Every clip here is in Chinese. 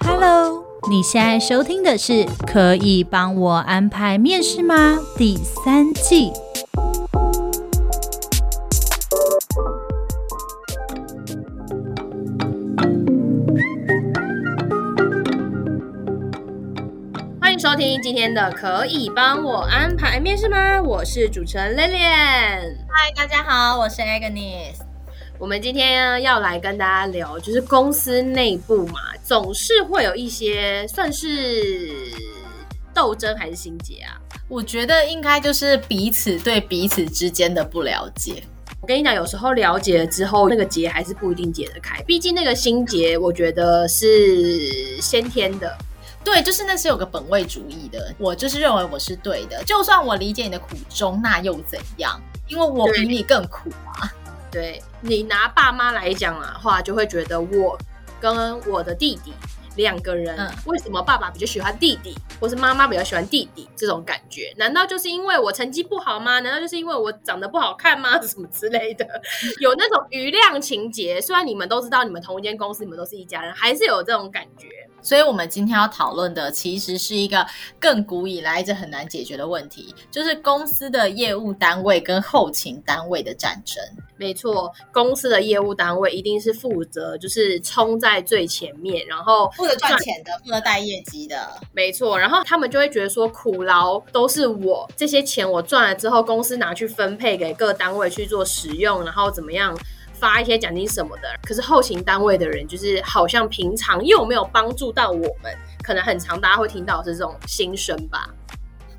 Hello，你现在收听的是《可以帮我安排面试吗》第三季。欢迎收听今天的《可以帮我安排面试吗》，我是主持人 Lilian。嗨，大家好，我是 Agnes。我们今天要来跟大家聊，就是公司内部嘛，总是会有一些算是斗争还是心结啊？我觉得应该就是彼此对彼此之间的不了解。我跟你讲，有时候了解了之后，那个结还是不一定解得开。毕竟那个心结，我觉得是先天的。对，就是那是有个本位主义的。我就是认为我是对的，就算我理解你的苦衷，那又怎样？因为我比你更苦啊。对，你拿爸妈来讲的话，就会觉得我跟我的弟弟两个人，嗯，为什么爸爸比较喜欢弟弟，或是妈妈比较喜欢弟弟？这种感觉，难道就是因为我成绩不好吗？难道就是因为我长得不好看吗？什么之类的，有那种余量情节。虽然你们都知道，你们同一间公司，你们都是一家人，还是有这种感觉。所以，我们今天要讨论的其实是一个更古以来一直很难解决的问题，就是公司的业务单位跟后勤单位的战争。没错，公司的业务单位一定是负责，就是冲在最前面，然后负责赚钱的，负责带业绩的。没错，然后他们就会觉得说，苦劳都是我这些钱我赚了之后，公司拿去分配给各单位去做使用，然后怎么样？发一些奖金什么的，可是后勤单位的人就是好像平常又没有帮助到我们，可能很常大家会听到是这种心声吧。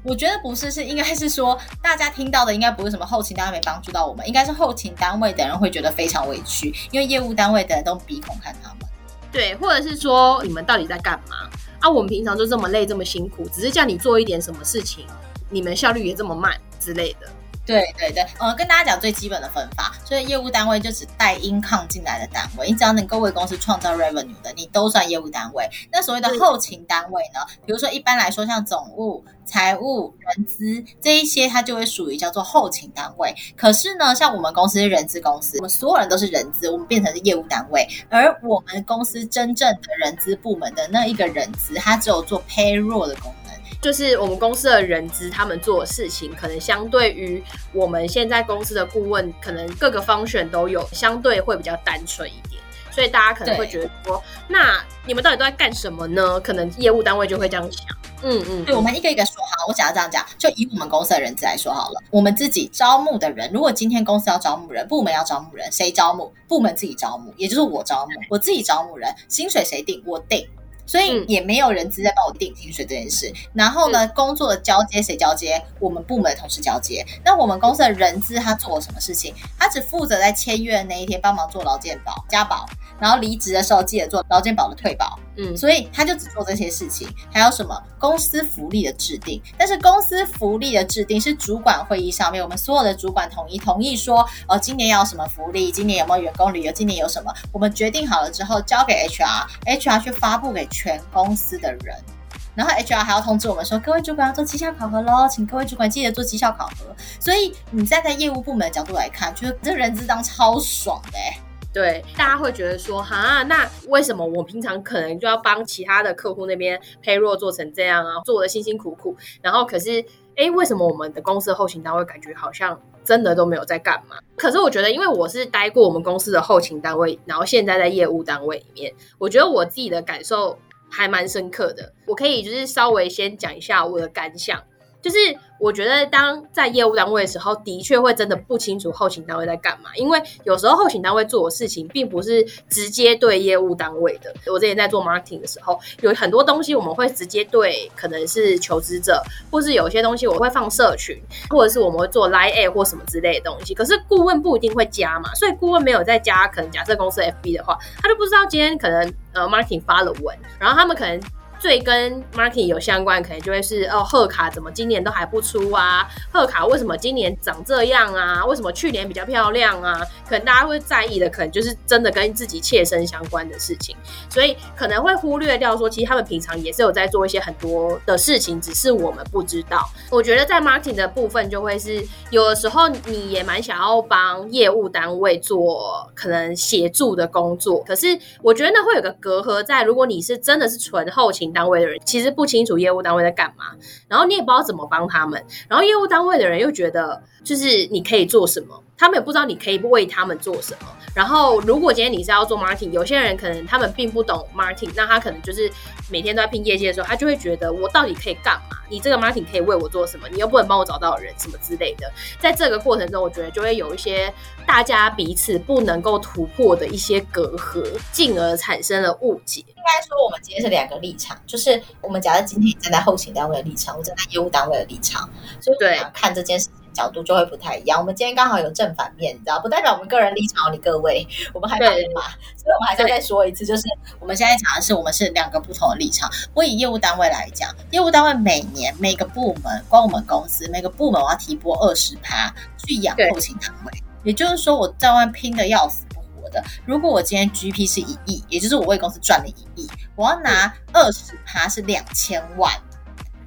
我觉得不是，是应该是说大家听到的应该不是什么后勤单位没帮助到我们，应该是后勤单位的人会觉得非常委屈，因为业务单位的人都鼻孔看他们。对，或者是说你们到底在干嘛啊？我们平常就这么累这么辛苦，只是叫你做一点什么事情，你们效率也这么慢之类的。对对对，呃，跟大家讲最基本的分法，所以业务单位就只带 income 进来的单位，你只要能够为公司创造 revenue 的，你都算业务单位。那所谓的后勤单位呢，比如说一般来说像总务、财务、人资这一些，它就会属于叫做后勤单位。可是呢，像我们公司是人资公司，我们所有人都是人资，我们变成是业务单位，而我们公司真正的人资部门的那一个人资，他只有做 payroll 的功能。就是我们公司的人资，他们做的事情，可能相对于我们现在公司的顾问，可能各个方选都有，相对会比较单纯一点。所以大家可能会觉得说，那你们到底都在干什么呢？可能业务单位就会这样想。嗯嗯，对，我们一个一个说好。我想要这样讲，就以我们公司的人资来说好了。我们自己招募的人，如果今天公司要招募人，部门要招募人，谁招募？部门自己招募，也就是我招募，我自己招募人，薪水谁定？我定。所以也没有人资在帮我定薪水这件事。然后呢，工作的交接谁交接？我们部门的同事交接。那我们公司的人资他做了什么事情？他只负责在签约的那一天帮忙做劳健保加保，然后离职的时候记得做劳健保的退保。嗯，所以他就只做这些事情。还有什么公司福利的制定？但是公司福利的制定是主管会议上面，我们所有的主管统一同意说，哦，今年要什么福利？今年有没有员工旅游？今年有什么？我们决定好了之后交给 HR，HR 去发布给全公司的人，然后 HR 还要通知我们说，各位主管要做绩效考核喽，请各位主管记得做绩效考核。所以你站在业务部门的角度来看，觉得这人资当超爽的欸。对，大家会觉得说，哈，那为什么我平常可能就要帮其他的客户那边 payroll 做成这样啊，做的辛辛苦苦，然后可是，哎，为什么我们的公司的后勤单位感觉好像真的都没有在干嘛？可是我觉得，因为我是待过我们公司的后勤单位，然后现在在业务单位里面，我觉得我自己的感受还蛮深刻的。我可以就是稍微先讲一下我的感想。就是我觉得，当在业务单位的时候，的确会真的不清楚后勤单位在干嘛，因为有时候后勤单位做的事情，并不是直接对业务单位的。我之前在做 marketing 的时候，有很多东西我们会直接对，可能是求职者，或是有些东西我会放社群，或者是我们会做 Line A 或什么之类的东西。可是顾问不一定会加嘛，所以顾问没有在加，可能假设公司 FB 的话，他就不知道今天可能呃 marketing 发了文，然后他们可能。最跟 marketing 有相关，可能就会是哦，贺卡怎么今年都还不出啊？贺卡为什么今年长这样啊？为什么去年比较漂亮啊？可能大家会在意的，可能就是真的跟自己切身相关的事情，所以可能会忽略掉说，其实他们平常也是有在做一些很多的事情，只是我们不知道。我觉得在 marketing 的部分，就会是有的时候你也蛮想要帮业务单位做可能协助的工作，可是我觉得那会有个隔阂在，如果你是真的是纯后勤单位的人，其实不清楚业务单位在干嘛，然后你也不知道怎么帮他们，然后业务单位的人又觉得就是你可以做什么，他们也不知道你可以为他们做什么。然后如果今天你是要做 marketing，有些人可能他们并不懂 marketing，那他可能就是每天都在拼业绩的时候，他就会觉得我到底可以干嘛？你这个 marketing 可以为我做什么？你又不能帮我找到人什么之类的。在这个过程中，我觉得就会有一些大家彼此不能够突破的一些隔阂，进而产生了误解。应该说，我们今天是两个立场，就是我们假设今天站在后勤单位的立场，我站在业务单位的立场，所以对看这件事情角度就会不太一样。我们今天刚好有正反面，你知道，不代表我们个人立场。你各位，我们还怕人骂，所以我们还是要再说一次，就是我们现在讲的是我们是两个不同的立场。我以业务单位来讲，业务单位每年每个部门，光我们公司每个部门我要提拨二十趴去养后勤单位，也就是说我在外拼的要死。的，如果我今天 GP 是一亿，也就是我为公司赚了一亿，我要拿二十趴是两千万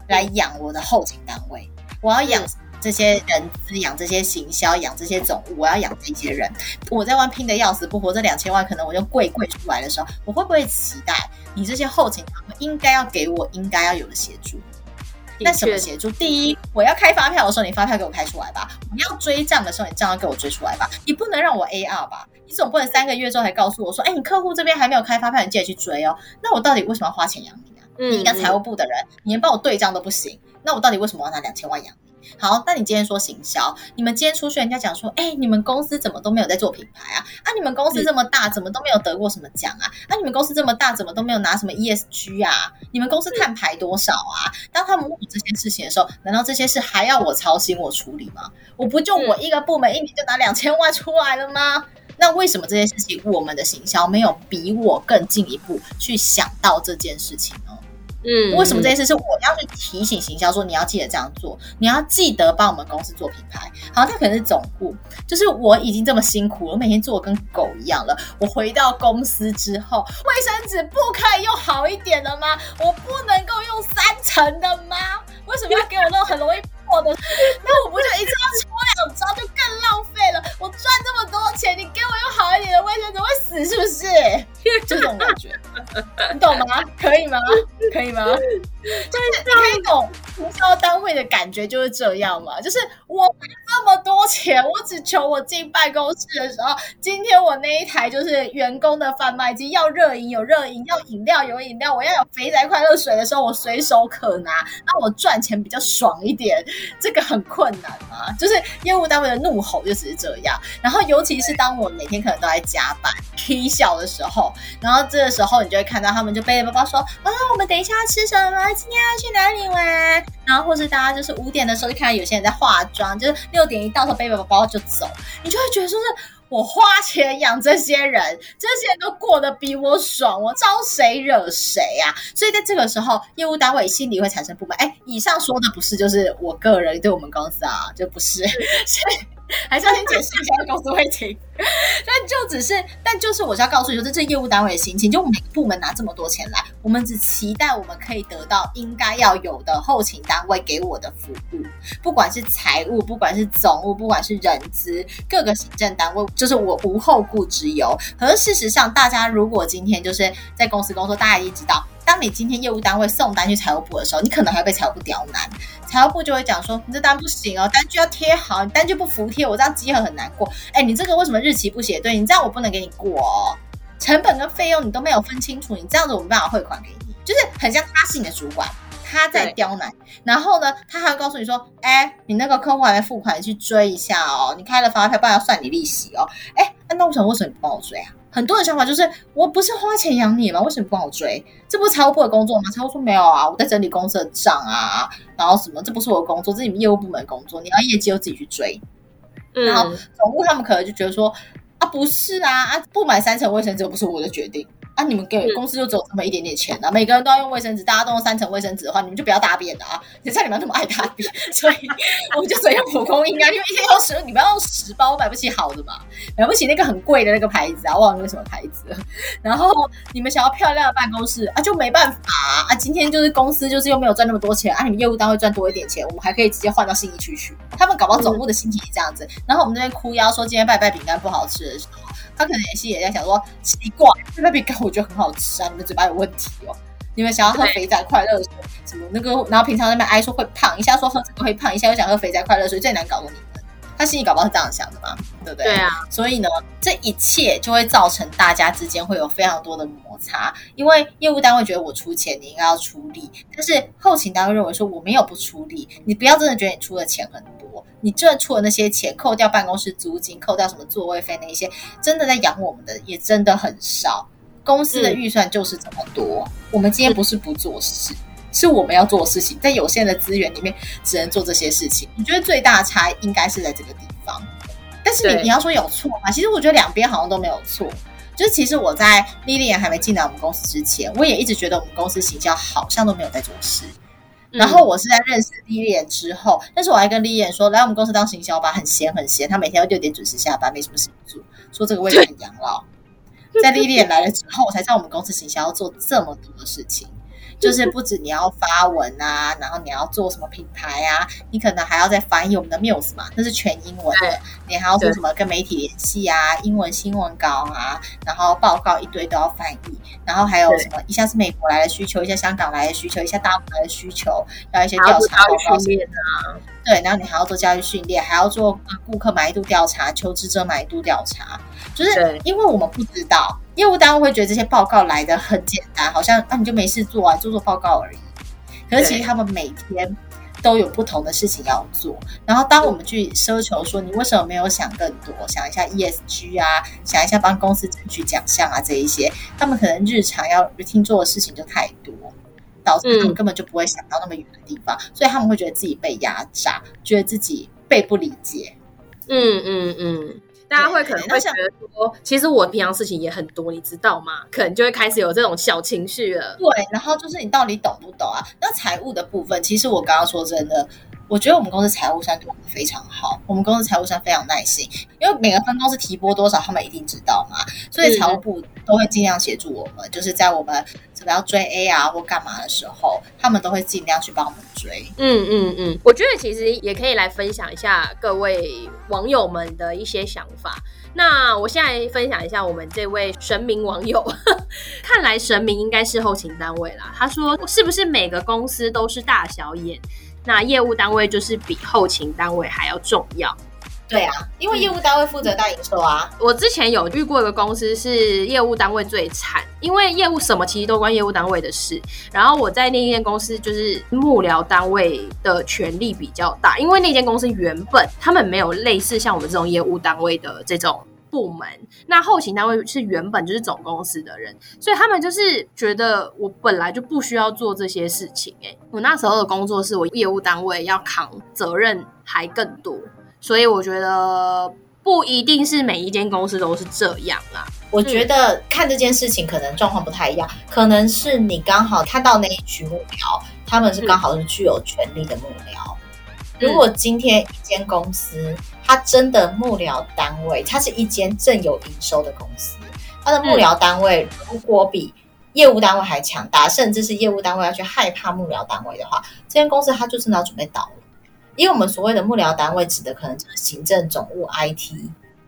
来养我的后勤单位，我要养这些人资，养这些行销，养这些总务，我要养这些人。我在外拼的要死不活，这两千万可能我就跪跪出来的时候，我会不会期待你这些后勤他们应该要给我应该要有的协助？那什么协助？第一，我要开发票的时候，你发票给我开出来吧；我要追账的时候，你账要给我追出来吧。你不能让我 AR 吧？你总不能三个月之后才告诉我说：“哎，你客户这边还没有开发票，你记得去追哦。”那我到底为什么要花钱养你啊？嗯，你一个财务部的人，你连帮我对账都不行，那我到底为什么要拿两千万养你？好，那你今天说行销，你们今天出去，人家讲说，哎，你们公司怎么都没有在做品牌啊？啊，你们公司这么大，怎么都没有得过什么奖啊？啊，你们公司这么大，怎么都没有拿什么 ESG 啊？你们公司碳排多少啊？当他们问我这些事情的时候，难道这些事还要我操心我处理吗？我不就我一个部门一年就拿两千万出来了吗？那为什么这件事情我们的行销没有比我更进一步去想到这件事情呢？嗯，为什么这件事是我要去提醒行销说，你要记得这样做，你要记得帮我们公司做品牌。好，他可能是总部，就是我已经这么辛苦了，我每天做的跟狗一样了。我回到公司之后，卫生纸不可以用好一点的吗？我不能够用三层的吗？为什么要给我那种很容易破的？那我不就一次要抽两张就更浪费了？我赚这么多钱，你给我用好一点的卫生纸会死是不是？这种感觉，你懂吗？可以吗？可以吗？就是你可以懂营销单位的感觉就是这样嘛？就是我花这么多钱，我只求我进办公室的时候，今天我那一台就是员工的贩卖机，要热饮有热饮，要饮料有饮料，我要有肥宅快乐水的时候，我随手可拿，那我赚钱比较爽一点。这个很困难嘛？就是业务单位的怒吼就只是这样。然后尤其是当我每天可能都在加班、K 小的时候。然后这个时候，你就会看到他们就背着包包说：“啊，我们等一下要吃什么？今天要去哪里玩？”然后或是大家就是五点的时候就看到有些人在化妆，就是六点一到，他背着包包就走，你就会觉得说是我花钱养这些人，这些人都过得比我爽，我招谁惹谁呀？所以在这个时候，业务单位心里会产生不满。哎，以上说的不是就是我个人对我们公司啊，就不是。还是要先解释一下公司会听，但就只是，但就是我是要告诉你说，这是业务单位的心情。就每个部门拿这么多钱来，我们只期待我们可以得到应该要有的后勤单位给我的服务，不管是财务，不管是总务，不管是人资，各个行政单位，就是我无后顾之忧。可是事实上，大家如果今天就是在公司工作，大家一定知道。当你今天业务单位送单去财务部的时候，你可能还要被财务部刁难，财务部就会讲说，你这单不行哦，单据要贴好，你单据不服贴，我这样稽核很难过。哎，你这个为什么日期不写对？你这样我不能给你过哦，成本跟费用你都没有分清楚，你这样子我没办法汇款给你，就是很像他是你的主管，他在刁难，然后呢，他还会告诉你说，哎，你那个客户还没付款，你去追一下哦，你开了发票，不然要算你利息哦。哎，那我想为什么你不帮我追啊？很多的想法就是，我不是花钱养你吗？为什么不帮我追？这不是财务部的工作吗？财务说没有啊，我在整理公司的账啊，然后什么，这不是我的工作，这是你们业务部门的工作，你要业绩就自己去追。嗯、然后总务他们可能就觉得说，啊，不是啊，啊，不买三层卫生纸不是我的决定。啊，你们给公司就只有这么一点点钱啊，每个人都要用卫生纸，大家都用三层卫生纸的话，你们就不要大便了啊！谁像你们那么爱大便，所以我们就只用蒲公英啊，因为一天要十，你不要用十包，我买不起好的嘛，买不起那个很贵的那个牌子啊，忘了那个什么牌子。然后你们想要漂亮的办公室啊，就没办法啊，啊，今天就是公司就是又没有赚那么多钱啊，你们业务单位赚多一点钱，我们还可以直接换到信义区去。他们搞不好总部的心情也这样子，嗯、然后我们那边哭腰说今天拜拜饼干不好吃的时候。他可能也是也在想说，奇怪，那饼干我觉得很好吃啊，你们嘴巴有问题哦。你们想要喝肥宅快乐水，什么那个，然后平常那边挨说会胖，一下说喝这个会胖，一下又想喝肥宅快乐水，最难搞的你们。他心里搞不好是这样想的嘛，对不对？对啊。所以呢，这一切就会造成大家之间会有非常多的摩擦，因为业务单位觉得我出钱，你应该要出力，但是后勤单位认为说我没有不出力，你不要真的觉得你出的钱很多。你赚出的那些钱，扣掉办公室租金，扣掉什么座位费那些，真的在养我们的也真的很少。公司的预算就是这么多。嗯、我们今天不是不做事，是我们要做事情，在有限的资源里面只能做这些事情。你觉得最大的差应该是在这个地方？但是你你要说有错吗？其实我觉得两边好像都没有错。就是其实我在 Lilian 还没进来我们公司之前，我也一直觉得我们公司行销好像都没有在做事。然后我是在认识 Lilian 之后，但是我还跟 Lilian 说，来我们公司当行销吧，很闲很闲，他每天要六点准时下班，没什么事情做，说这个位置很养老。在 Lilian 来了之后，我才知道我们公司行销要做这么多的事情。就是不止你要发文啊，然后你要做什么品牌啊，你可能还要再翻译我们的 Muse 嘛，那是全英文的，你还要做什么跟媒体联系啊，英文新闻稿啊，然后报告一堆都要翻译，然后还有什么，一下是美国来的需求，一下香港来的需求，一下大陆来的需求，要一些调查报告训练啊，对，然后你还要做教育训练，还要做顾客满意度调查、求职者满意度调查，就是因为我们不知道。业务单位会觉得这些报告来的很简单，好像啊你就没事做啊，做做报告而已。可是其实他们每天都有不同的事情要做。然后当我们去奢求说你为什么没有想更多，想一下 ESG 啊，想一下帮公司争取奖项啊这一些，他们可能日常要听做的事情就太多，导致他们根本就不会想到那么远的地方，嗯、所以他们会觉得自己被压榨，觉得自己被不理解。嗯嗯嗯。嗯大家会可能会觉得说，其实我平常事情也很多，你知道吗？可能就会开始有这种小情绪了。对，然后就是你到底懂不懂啊？那财务的部分，其实我刚刚说真的。我觉得我们公司财务算对我们非常好，我们公司财务算非常耐心，因为每个分公司提拨多少，他们一定知道嘛，所以财务部都会尽量协助我们，就是在我们怎么要追 A 啊或干嘛的时候，他们都会尽量去帮我们追。嗯嗯嗯，我觉得其实也可以来分享一下各位网友们的一些想法。那我现在分享一下我们这位神明网友，看来神明应该是后勤单位啦。他说，是不是每个公司都是大小眼？那业务单位就是比后勤单位还要重要，对啊，因为业务单位负责大营收啊。我之前有遇过一个公司是业务单位最惨，因为业务什么其实都关业务单位的事。然后我在那间公司就是幕僚单位的权力比较大，因为那间公司原本他们没有类似像我们这种业务单位的这种。部门，那后勤单位是原本就是总公司的人，所以他们就是觉得我本来就不需要做这些事情。欸。诶，我那时候的工作是我业务单位要扛责任还更多，所以我觉得不一定是每一间公司都是这样啊。我觉得看这件事情可能状况不太一样，可能是你刚好看到那一群幕僚，他们是刚好是具有权力的幕僚。如果今天一间公司，它真的幕僚单位，它是一间正有营收的公司，它的幕僚单位如果比业务单位还强大，甚至是业务单位要去害怕幕僚单位的话，这间公司它就真的要准备倒了。因为我们所谓的幕僚单位，指的可能就是行政总务、IT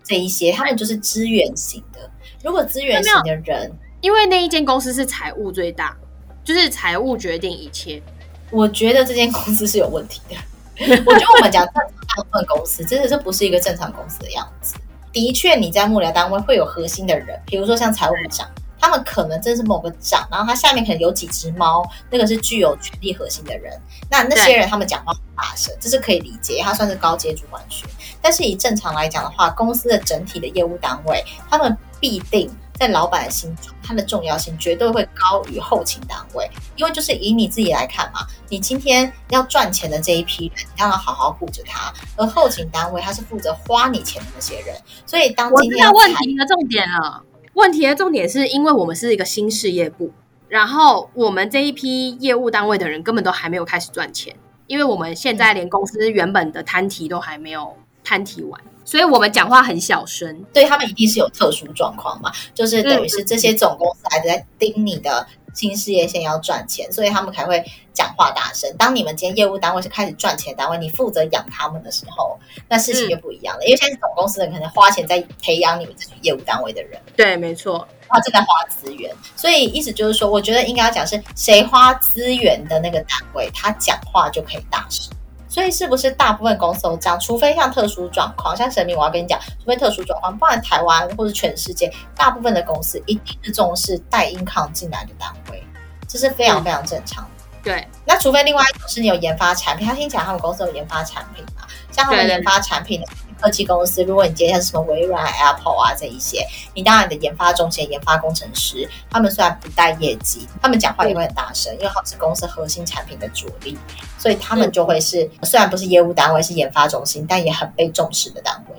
这一些，他们就是资源型的。如果资源型的人，因为那一间公司是财务最大，就是财务决定一切，我觉得这间公司是有问题的。我觉得我们讲正常大部分公司，真的是不是一个正常公司的样子。的确，你在幕僚单位会有核心的人，比如说像财务长，他们可能真是某个长，然后他下面可能有几只猫，那个是具有权力核心的人。那那些人他们讲话很大声，这是可以理解，他算是高阶主管群。但是以正常来讲的话，公司的整体的业务单位，他们必定。在老板的心中，它的重要性绝对会高于后勤单位，因为就是以你自己来看嘛，你今天要赚钱的这一批人，你要好好顾着他，而后勤单位他是负责花你钱的那些人，所以当今天问题的重点了，问题的重点是因为我们是一个新事业部，然后我们这一批业务单位的人根本都还没有开始赚钱，因为我们现在连公司原本的摊提都还没有摊提完，所以我们讲话很小声。对，他们一定是有特殊状况嘛，就是等于是这些总公司还在盯你的。新事业线要赚钱，所以他们才会讲话大声。当你们今天业务单位是开始赚钱的单位，你负责养他们的时候，那事情就不一样了。嗯、因为现在是总公司的可能花钱在培养你们这群业务单位的人，对，没错，他正在花资源。所以意思就是说，我觉得应该要讲是谁花资源的那个单位，他讲话就可以大声。所以是不是大部分公司都这样？除非像特殊状况，像神明，我要跟你讲，除非特殊状况，不然台湾或者全世界大部分的公司一定是重视带 income 进来的单位，这是非常非常正常的。嗯、对，那除非另外一种是你有研发产品，他听起来他们公司有研发产品嘛？像他们研发产品的。科技公司，如果你接下什么微软、Apple 啊这一些，你当然你的研发中心、研发工程师，他们虽然不带业绩，他们讲话也会很大声，因为他们是公司核心产品的主力，所以他们就会是、嗯、虽然不是业务单位，是研发中心，但也很被重视的单位。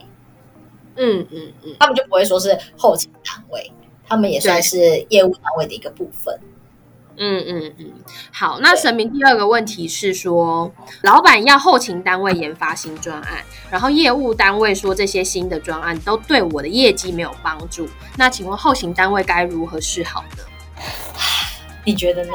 嗯嗯嗯，他们就不会说是后勤单位，他们也算是业务单位的一个部分。嗯嗯嗯嗯，好，那神明第二个问题是说，老板要后勤单位研发新专案，然后业务单位说这些新的专案都对我的业绩没有帮助，那请问后勤单位该如何是好呢？你觉得呢？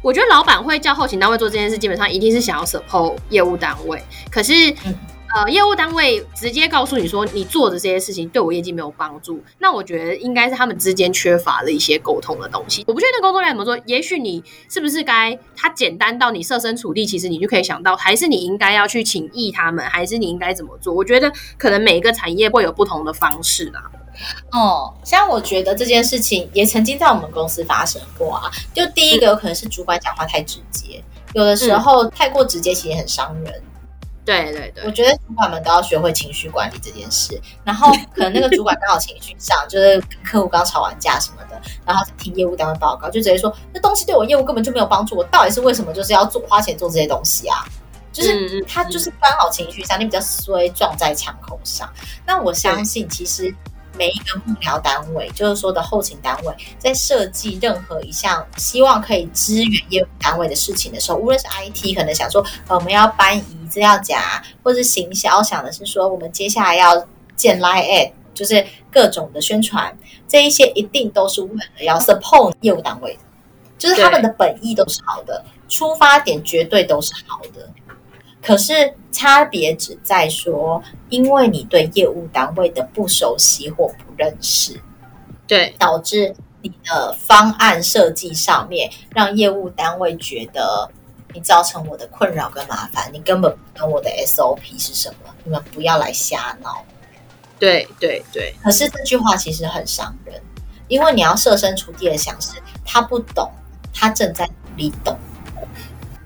我觉得老板会叫后勤单位做这件事，基本上一定是想要 support 业务单位，可是。嗯呃，业务单位直接告诉你说，你做的这些事情对我业绩没有帮助，那我觉得应该是他们之间缺乏了一些沟通的东西。我不确定工作量怎么说，也许你是不是该他简单到你设身处地，其实你就可以想到，还是你应该要去请益他们，还是你应该怎么做？我觉得可能每一个产业会有不同的方式啦。哦，像我觉得这件事情也曾经在我们公司发生过啊。就第一个有可能是主管讲话太直接，有的时候太过直接其实很伤人。对对对，我觉得主管们都要学会情绪管理这件事。然后可能那个主管刚好情绪上，就是跟客户刚吵完架什么的，然后听业务单位报告，就直接说那东西对我业务根本就没有帮助，我到底是为什么就是要做花钱做这些东西啊？就是他就是刚好情绪上，你比较衰撞在枪口上。那我相信其实。每一个幕僚单位，就是说的后勤单位，在设计任何一项希望可以支援业务单位的事情的时候，无论是 IT 可能想说，呃，我们要搬移资料夹，或是行销想的是说，我们接下来要建 Line，就是各种的宣传，这一些一定都是为了要 support 业务单位的，就是他们的本意都是好的，出发点绝对都是好的。可是差别只在说，因为你对业务单位的不熟悉或不认识，对，导致你的方案设计上面让业务单位觉得你造成我的困扰跟麻烦，你根本不懂我的 SOP 是什么，你们不要来瞎闹。对对对。可是这句话其实很伤人，因为你要设身处地的想，是他不懂，他正在努力懂。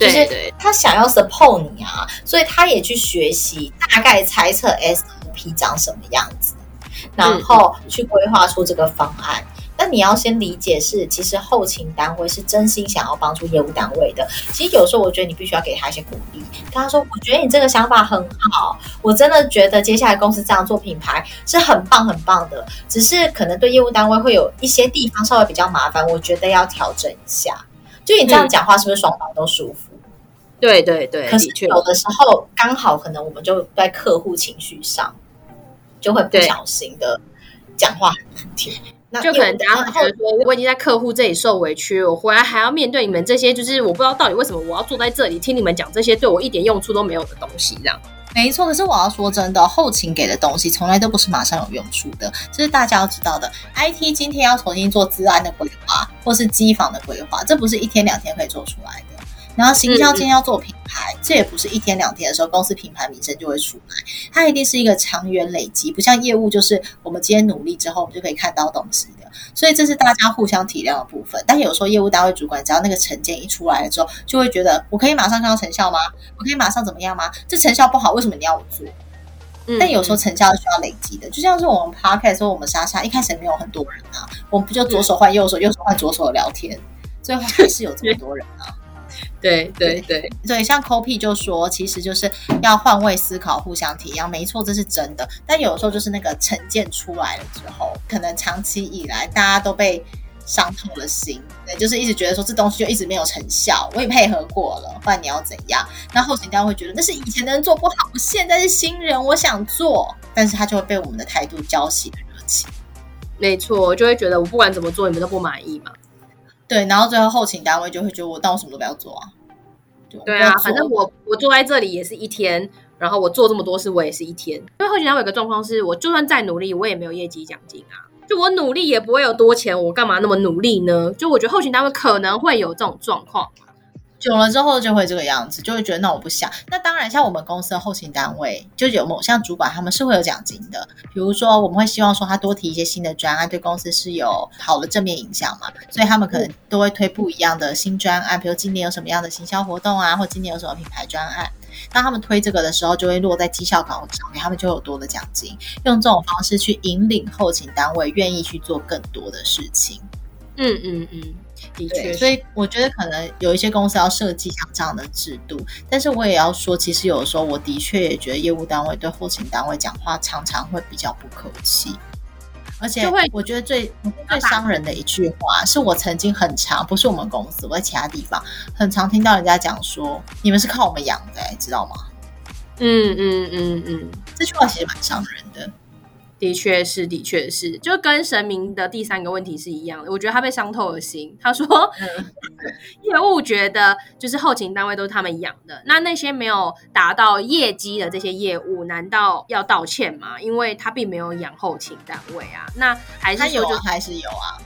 就是他想要 support 你啊，所以他也去学习，大概猜测 SOP 长什么样子，然后去规划出这个方案。那你要先理解是，其实后勤单位是真心想要帮助业务单位的。其实有时候我觉得你必须要给他一些鼓励，跟他说：“我觉得你这个想法很好，我真的觉得接下来公司这样做品牌是很棒很棒的。只是可能对业务单位会有一些地方稍微比较麻烦，我觉得要调整一下。”就你这样讲话，是不是双方都舒服？对对对，可是有的时候刚好可能我们就在客户情绪上，就会不小心的讲话很难听。那就可能大家觉得说，我已经在客户这里受委屈，我回来还要面对你们这些，就是我不知道到底为什么我要坐在这里听你们讲这些对我一点用处都没有的东西，这样。没错，可是我要说真的，后勤给的东西从来都不是马上有用处的，这是大家要知道的。IT 今天要重新做治安的规划，或是机房的规划，这不是一天两天可以做出来的。然后行销今天要做品牌，嗯，这也不是一天两天的时候，公司品牌名声就会出来，它一定是一个长远累积，不像业务，就是我们今天努力之后，我们就可以看到东西的。所以这是大家互相体谅的部分。但有时候业务单位主管只要那个成见一出来了之后，就会觉得我可以马上看到成效吗？我可以马上怎么样吗？这成效不好，为什么你要我做？嗯，但有时候成效是需要累积的，就像是我们 Podcast 说我们莎莎一开始也没有很多人啊，我们不就左手换右手，右手换左手的聊天，最后还是有这么多人啊。对对对，所以像 Copy 就说，其实就是要换位思考，互相体谅，没错，这是真的。但有时候就是那个成见出来了之后，可能长期以来大家都被伤透了心，对，就是一直觉得说这东西就一直没有成效。我也配合过了，不然你要怎样？那后勤单位会觉得那是以前的人做不好，我现在是新人，我想做，但是他就会被我们的态度浇熄了热情。没错，就会觉得我不管怎么做，你们都不满意嘛。对，然后最后后勤单位就会觉得我当我什么都不要做啊。对啊，反正我我坐在这里也是一天，然后我做这么多事我也是一天。因为后勤单位有个状况是，我就算再努力，我也没有业绩奖金啊。就我努力也不会有多钱，我干嘛那么努力呢？就我觉得后勤单位可能会有这种状况。久了之后就会这个样子，就会觉得那我不想。那当然，像我们公司的后勤单位，就有某项主管他们是会有奖金的。比如说，我们会希望说他多提一些新的专案，对公司是有好的正面影响嘛。所以他们可能都会推不一样的新专案，比如今年有什么样的行销活动啊，或今年有什么品牌专案。当他们推这个的时候，就会落在绩效考核上面，他们就有多的奖金。用这种方式去引领后勤单位愿意去做更多的事情。嗯嗯嗯。的确，所以我觉得可能有一些公司要设计像这样的制度，但是我也要说，其实有的时候我的确也觉得业务单位对后勤单位讲话常常会比较不客气，而且我觉得最最伤人的一句话，是我曾经很常，不是我们公司，我在其他地方很常听到人家讲说，你们是靠我们养的，知道吗？嗯嗯嗯嗯，这句话其实蛮伤人的。的确是，的确是，就跟神明的第三个问题是一样的。我觉得他被伤透了心。他说，嗯、业务觉得就是后勤单位都是他们养的，那那些没有达到业绩的这些业务，难道要道歉吗？因为他并没有养后勤单位啊。那还是有，就还是有啊。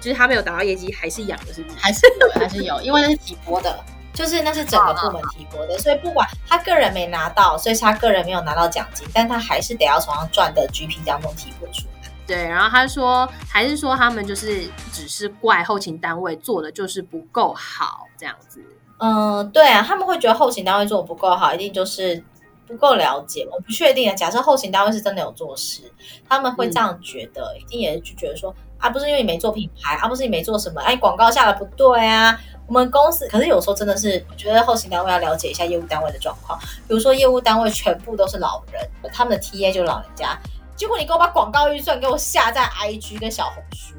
就是他没有达到业绩，还是养的，是不是？还是有，还是有，因为那是提拨的。就是那是整个部门提拨的，所以不管他个人没拿到，所以他个人没有拿到奖金，但他还是得要从他赚的 GP 当中提拨出来。对，然后他说还是说他们就是只是怪后勤单位做的就是不够好这样子。嗯，对啊，他们会觉得后勤单位做的不够好，一定就是不够了解。我不确定啊，假设后勤单位是真的有做事，他们会这样觉得，嗯、一定也是觉得说啊，不是因为你没做品牌，啊，不是你没做什么，哎，广告下的不对啊。我们公司可是有时候真的是，我觉得后勤单位要了解一下业务单位的状况。比如说业务单位全部都是老人，他们的 TA 就是老人家，结果你给我把广告预算给我下在 IG 跟小红书，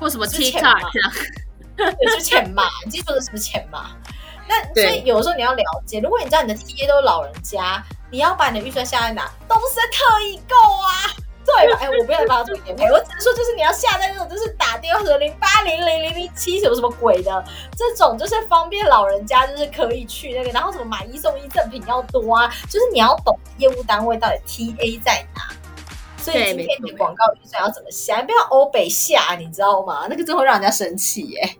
或什么 TikTok，对，是钱嘛？你记住的是不是钱嘛？那所以有时候你要了解，如果你知道你的 TA 都是老人家，你要把你的预算下在哪？东森特异购啊！哎，我不要帮他做业配，我只是说，就是你要下载那种，就是打电话什么零八零零零零七什么什么鬼的，这种就是方便老人家，就是可以去那个，然后什么买一送一赠品要多啊，就是你要懂业务单位到底 TA 在哪，所以今天你广告预算要怎么下，不要欧北下，你知道吗？那个真会让人家生气耶。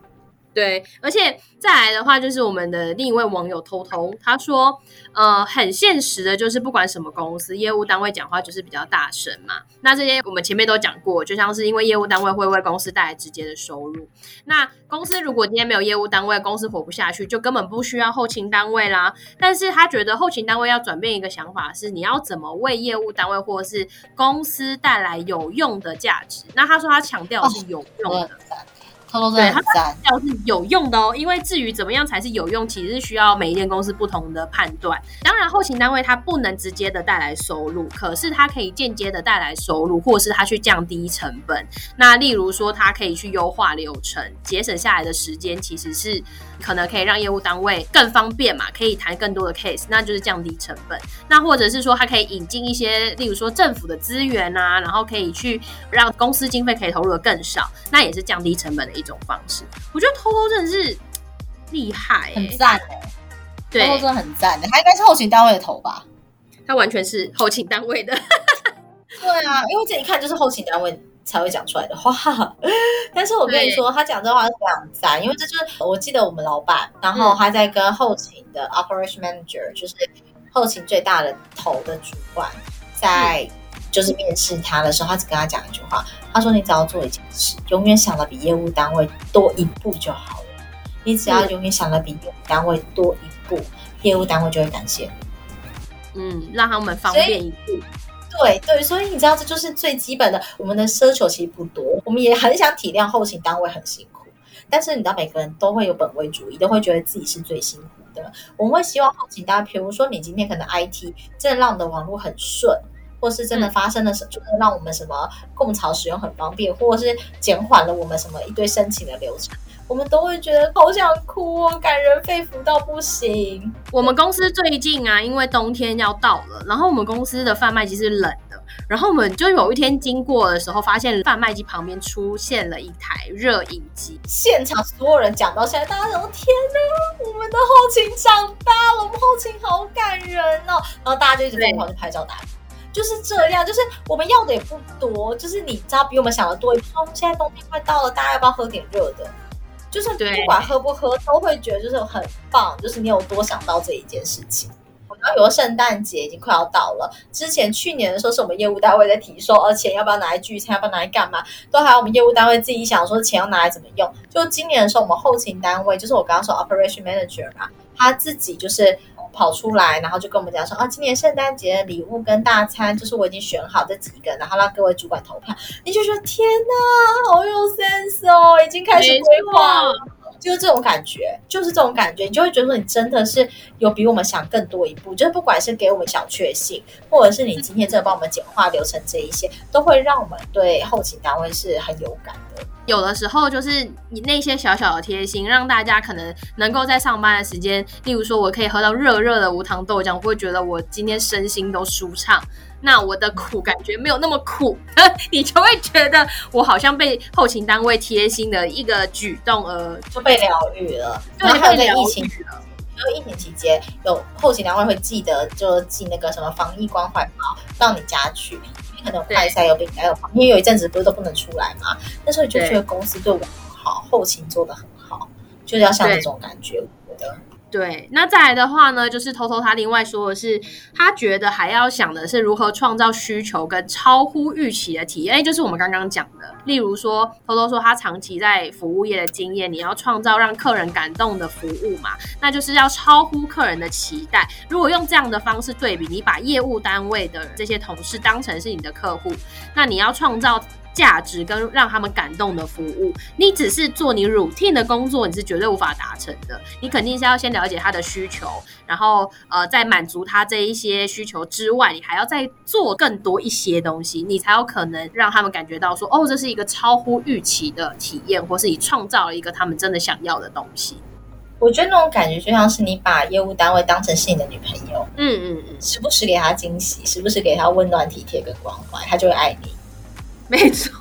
对，而且再来的话，就是我们的另一位网友偷偷他说，呃，很现实的，就是不管什么公司，业务单位讲话就是比较大声嘛。那这些我们前面都讲过，就像是因为业务单位会为公司带来直接的收入。那公司如果今天没有业务单位，公司活不下去，就根本不需要后勤单位啦。但是他觉得后勤单位要转变一个想法，是你要怎么为业务单位或者是公司带来有用的价值。那他说他强调是有用的。哦对，它要是有用的哦，因为至于怎么样才是有用，其实是需要每一间公司不同的判断。当然，后勤单位它不能直接的带来收入，可是它可以间接的带来收入，或是它去降低成本。那例如说，它可以去优化流程，节省下来的时间，其实是可能可以让业务单位更方便嘛，可以谈更多的 case，那就是降低成本。那或者是说，它可以引进一些，例如说政府的资源啊，然后可以去让公司经费可以投入的更少，那也是降低成本的一种方式，我觉得偷偷真的是厉害、欸，很赞哦、欸。对，偷偷真的很赞的，他应该是后勤单位的头吧？他完全是后勤单位的。对啊，因为这一看就是后勤单位才会讲出来的话。但是我跟你说，他讲这话是非常赞，因为这就是我记得我们老板，然后他在跟后勤的 operation manager，就是后勤最大的头的主管，在就是面试他的时候，他只跟他讲一句话。他说：“你只要做一件事，永远想的比业务单位多一步就好了。你只要永远想的比业务单位多一步，业务单位就会感谢你。嗯，让他们方便一步。对对，所以你知道，这就是最基本的。我们的奢求其实不多，我们也很想体谅后勤单位很辛苦，但是你知道，每个人都会有本位主义，都会觉得自己是最辛苦的。我们会希望后勤单位，比如说你今天可能 IT 真的让你的网络很顺，或是真的发生了什么，就是让我们什么共潮使用很方便，或者是减缓了我们什么一堆申请的流程。我们都会觉得好想哭哦，感人肺腑到不行。我们公司最近啊，因为冬天要到了，然后我们公司的贩卖机是冷的，然后我们就有一天经过的时候，发现贩卖机旁边出现了一台热饮机。现场所有人讲到现在，大家说天哪，我们的后勤长大了，我们后勤好感人哦。然后大家就一直疯狂去拍照打卡，就是这样，就是我们要的也不多，就是你知道比我们想的多。哦，现在冬天快到了，大家要不要喝点热的？就是不管喝不喝，都会觉得就是很棒。就是你有多想到这一件事情。然后有个圣诞节已经快要到了，之前去年的时候是我们业务单位在提说，而且要不要拿来聚餐，要不要拿来干嘛，都还有我们业务单位自己想说钱要拿来怎么用。就今年的时候，我们后勤单位就是我刚刚说 operation manager 嘛，他自己就是跑出来，然后就跟我们讲说啊，今年圣诞节礼物跟大餐就是我已经选好这几个，然后让各位主管投票。你就说天哪，好有 sense 哦，已经开始规划了。就是这种感觉，就是这种感觉，你就会觉得说你真的是有比我们想更多一步。就是不管是给我们小确幸，或者是你今天真的帮我们简化流程，这一些都会让我们对后勤单位是很有感的。有的时候就是你那些小小的贴心，让大家可能能够在上班的时间，例如说我可以喝到热热的无糖豆浆，我会觉得我今天身心都舒畅。那我的苦感觉没有那么苦，你就会觉得我好像被后勤单位贴心的一个举动而就被疗愈了。对，然后还有在疫情，期间有后勤单位会记得就寄那个什么防疫关怀包到你家去，你可能快筛有病，还有因为有一阵子不是都不能出来嘛，那时候就觉得公司对我很好，后勤做的很好，就是要像这种感觉，我觉得。对，那再来的话呢，就是偷偷他另外说的是，他觉得还要想的是如何创造需求跟超乎预期的体验，哎，就是我们刚刚讲的，例如说偷偷说他长期在服务业的经验，你要创造让客人感动的服务嘛，那就是要超乎客人的期待。如果用这样的方式对比，你把业务单位的这些同事当成是你的客户，那你要创造。价值跟让他们感动的服务，你只是做你 routine 的工作，你是绝对无法达成的。你肯定是要先了解他的需求，然后呃，在满足他这一些需求之外，你还要再做更多一些东西，你才有可能让他们感觉到说，哦，这是一个超乎预期的体验，或是你创造了一个他们真的想要的东西。我觉得那种感觉就像是你把业务单位当成是你的女朋友，嗯嗯嗯，时不时给他惊喜，时不时给他温暖体贴跟关怀，他就会爱你。没错，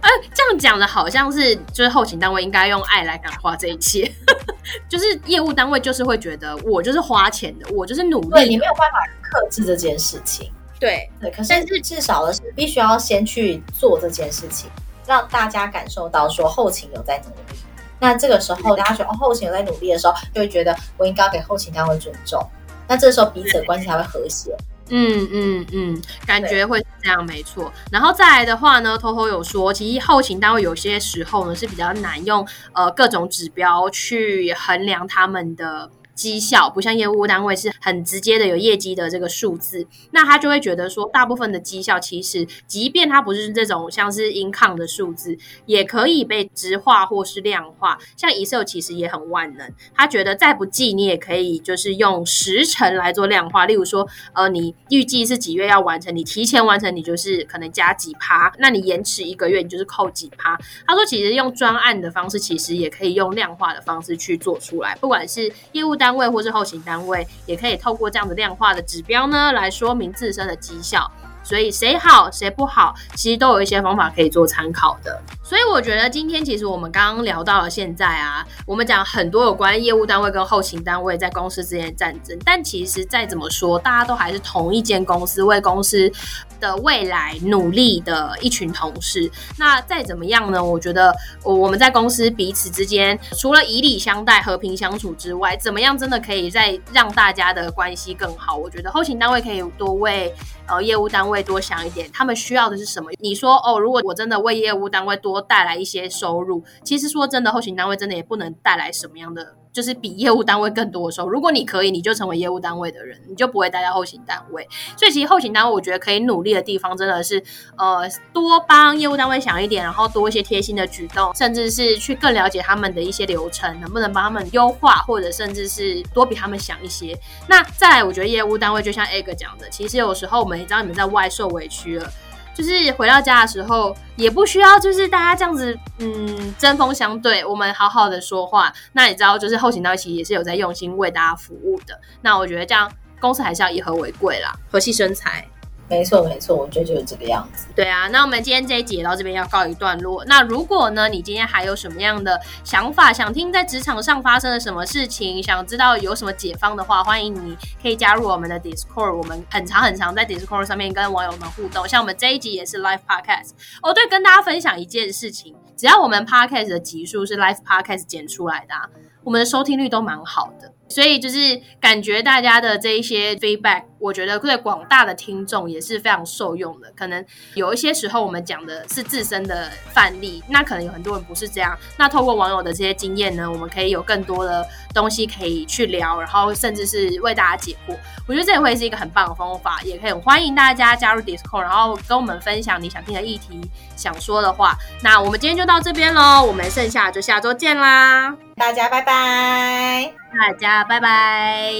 哎，这样讲的好像是，就是后勤单位应该用爱来感化这一切，就是业务单位就是会觉得我就是花钱的，我就是努力，对，你没有办法克制这件事情，对。对，可是至少的是必须要先去做这件事情，让大家感受到说后勤有在努力，那这个时候大家觉得哦后勤有在努力的时候，就会觉得我应该要给后勤单位尊重，那这时候彼此的关系才会和谐。嗯嗯嗯，感觉会是这样，没错。然后再来的话呢，头头有说，其实后勤单位有些时候呢是比较难用呃各种指标去衡量他们的。绩效不像业务单位是很直接的有业绩的这个数字，那他就会觉得说，大部分的绩效其实，即便它不是这种像是 income 的数字，也可以被直化或是量化。像 Excel 其实也很万能，他觉得再不济你也可以就是用时程来做量化。例如说，呃，你预计是几月要完成，你提前完成，你就是可能加几趴；那你延迟一个月，你就是扣几趴。他说，其实用专案的方式，其实也可以用量化的方式去做出来，不管是业务单。单位或是后勤单位，也可以透过这样的量化的指标呢，来说明自身的绩效。所以谁好谁不好，其实都有一些方法可以做参考的。所以我觉得今天其实我们刚刚聊到了现在啊，我们讲很多有关业务单位跟后勤单位在公司之间的战争。但其实再怎么说，大家都还是同一间公司，为公司的未来努力的一群同事。那再怎么样呢？我觉得我们在公司彼此之间，除了以礼相待、和平相处之外，怎么样真的可以再让大家的关系更好？我觉得后勤单位可以多为呃业务单位多想一点，他们需要的是什么？你说哦，如果我真的为业务单位多带来一些收入。其实说真的，后勤单位真的也不能带来什么样的。就是比业务单位更多的时候，如果你可以，你就成为业务单位的人，你就不会待在后勤单位。所以其实后勤单位，我觉得可以努力的地方，真的是呃多帮业务单位想一点，然后多一些贴心的举动，甚至是去更了解他们的一些流程，能不能帮他们优化，或者甚至是多比他们想一些。那再来，我觉得业务单位就像 Egg 讲的，其实有时候我们也知道你们在外受委屈了。就是回到家的时候，也不需要就是大家这样子，嗯，针锋相对，我们好好的说话。那你知道，就是后勤到一起也是有在用心为大家服务的。那我觉得这样公司还是要以和为贵啦，和气生财。没错，没错，我觉得就是这个样子。对啊，那我们今天这一集也到这边要告一段落。那如果呢，你今天还有什么样的想法，想听在职场上发生了什么事情，想知道有什么解方的话，欢迎你可以加入我们的 Discord。我们很常很常在 Discord 上面跟网友们互动。像我们这一集也是 Live Podcast。哦，对，跟大家分享一件事情，只要我们 Podcast 的集数是 Live Podcast 剪出来的啊，我们的收听率都蛮好的。所以就是感觉大家的这一些 feedback，我觉得对广大的听众也是非常受用的。可能有一些时候我们讲的是自身的范例，那可能有很多人不是这样。那透过网友的这些经验呢，我们可以有更多的东西可以去聊，然后甚至是为大家解惑。我觉得这也会是一个很棒的方法，也可以欢迎大家加入 Discord，然后跟我们分享你想听的议题、想说的话。那我们今天就到这边喽，我们剩下就下周见啦，大家拜拜。大家拜拜。